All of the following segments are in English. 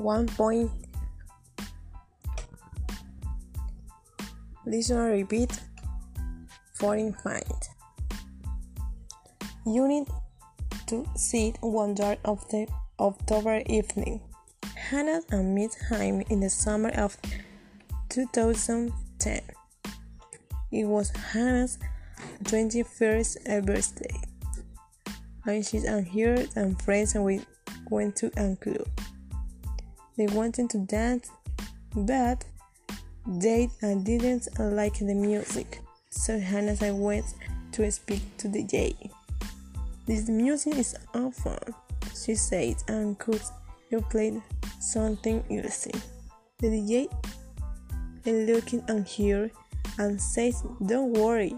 one point. Listen and repeat. Foreign find. You need to sit one dark of the October evening. Hannah and meet Jaime in the summer of 2010. It was Hannah's 21st birthday. And she and her and friends went to a club. They wanted to dance, but they didn't like the music. So Hannah I went to speak to the DJ. This music is awful, she said, and could you play something easy? The DJ looking at her and said, Don't worry,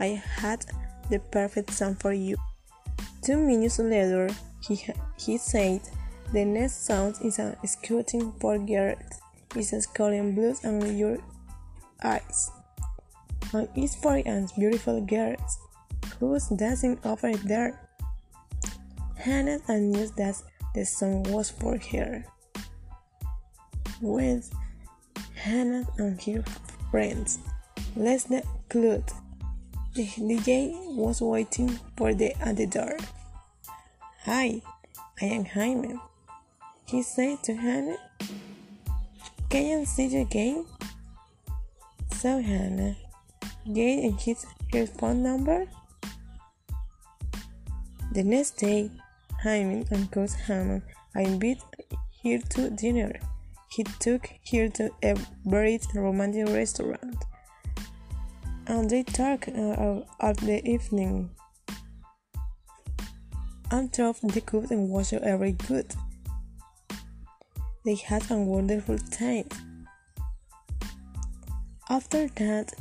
I had the perfect song for you. Two minutes later, he, he said, The next song is a Scouting for Girls. It's a calling blues on your eyes. And it's for and beautiful girls. Who's dancing over there? Hannah and knew that the song was for her. With Hannah and her friends, let's club. The DJ was waiting for the at the door. Hi, I am Jaime. He said to Hannah, Can you see you again? So Hannah gave his her phone number. The next day, Jaime and Coach Hammond invited her to dinner. He took her to a very romantic restaurant and they talked uh, of the evening. After the cook and was every good. They had a wonderful time. After that,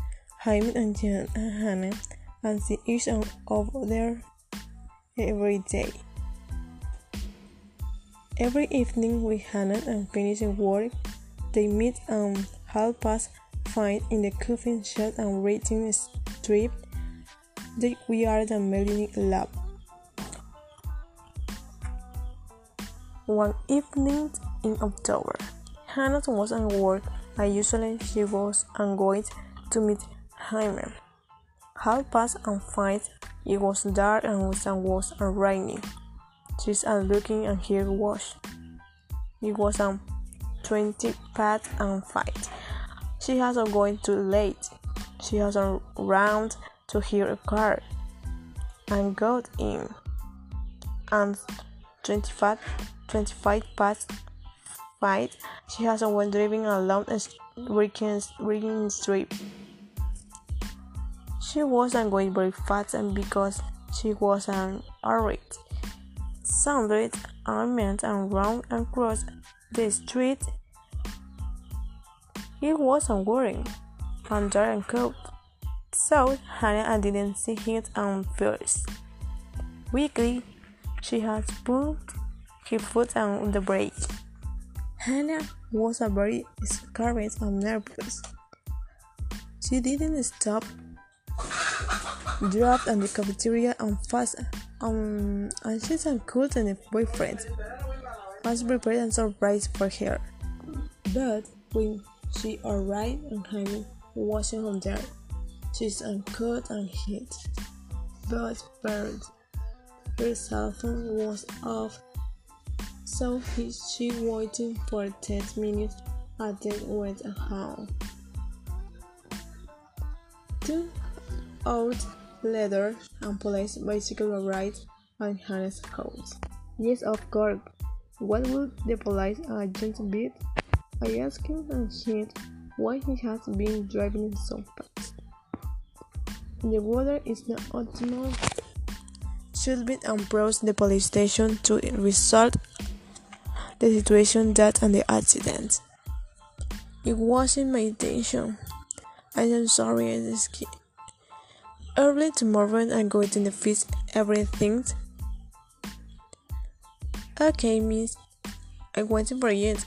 Jaime and Jan and Hannah and see each other every day. Every evening with Hannah and finishing work, they meet and help us find in the coffin shop and rating strip that we are the Melanie Lab. One evening in October, Hannah was at work and usually she was going to meet Jaime. Half past and five, it was dark and it was raining. She's looking and her watch. It was a um, 20 past and five. She has a going too late. She has a round to hear a car and got in. And 25, 25 past 5, she has a one driving along a working, working street. She wasn't going very fast and because she was an irate. Sounded armed and round across the street he wasn't wearing a dark coat, so Hannah didn't see him at first. Weakly, she had put her foot on the brake. Hannah was very scared and nervous. She didn't stop, dropped on the cafeteria and fast um, and she's cool and a boyfriend was prepared and surprise for her. But when she arrived and Hannah wasn't on there. She's uncut and hit, but burned. Her cell phone was off, so he, she waited for 10 minutes and then went home. Two hours later, and police basically arrived at Hannah's house. Yes, of course. What would the police agent be? I asked him and he why he has been driving so fast. The weather is not optimal. Should be approached the police station to resolve the situation that and the accident. It wasn't my intention. I am sorry I just Early tomorrow I'm going to fix everything. Okay, miss. I'm waiting for you.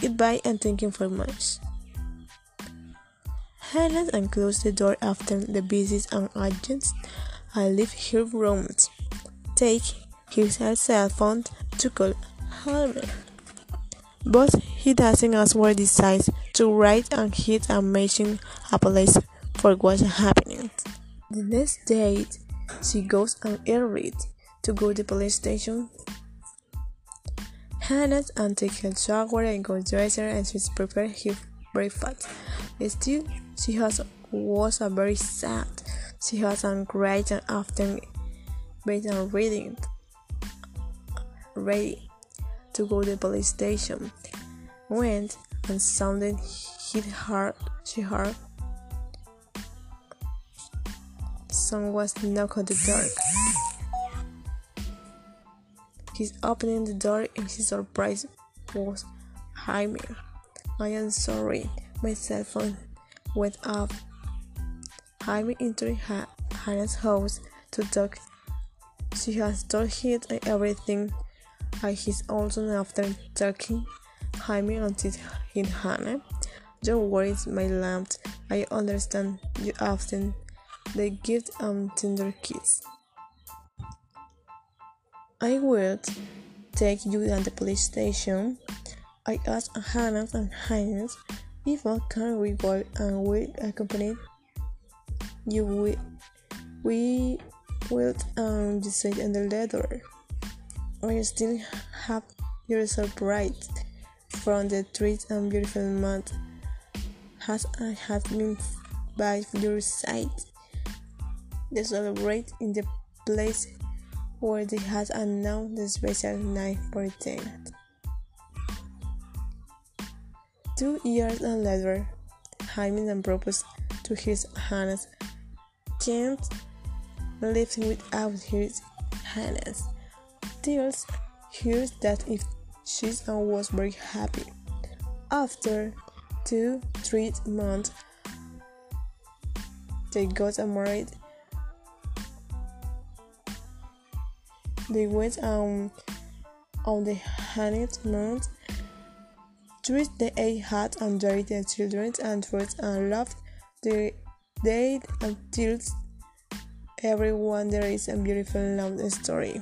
Goodbye and thank you very much. Hannah and closed the door after the visits and agents and leave her rooms. Take his cell phone to call Harvey. But he doesn't as well decides to write and hit a amazing apology for what's happening. The next day, she goes and early to go to the police station. Hannah and take her shower and go dress her and she's prepared her breakfast. Still, she has was a very sad. She has a great and often been reading ready to go to the police station. Went and something hit her. She heard someone was knock on the door. He's opening the door and his surprise was Jaime. I am sorry, my cell phone went off. Jaime entered Hannah's house to talk. She has told him everything and he's also after talking Jaime answered him Hannah. Don't worry, my lamb. I understand you often. They give um tender kiss. I will take you to the police station. I asked Hannah and Hines if I can we go and we accompany you. We, we will um decide in the letter. you still have your surprise from the trees and beautiful month has I have been by your side. They celebrate in the place where they has announced the special night for them. Two years later, and proposed to his Hannah can't live without his Hannah. Tears hears that if she's and was very happy. After two, three months, they got married They went um, on the honeymoon. Treat the eight had and their children and first and loved the date until everyone there is a beautiful love story.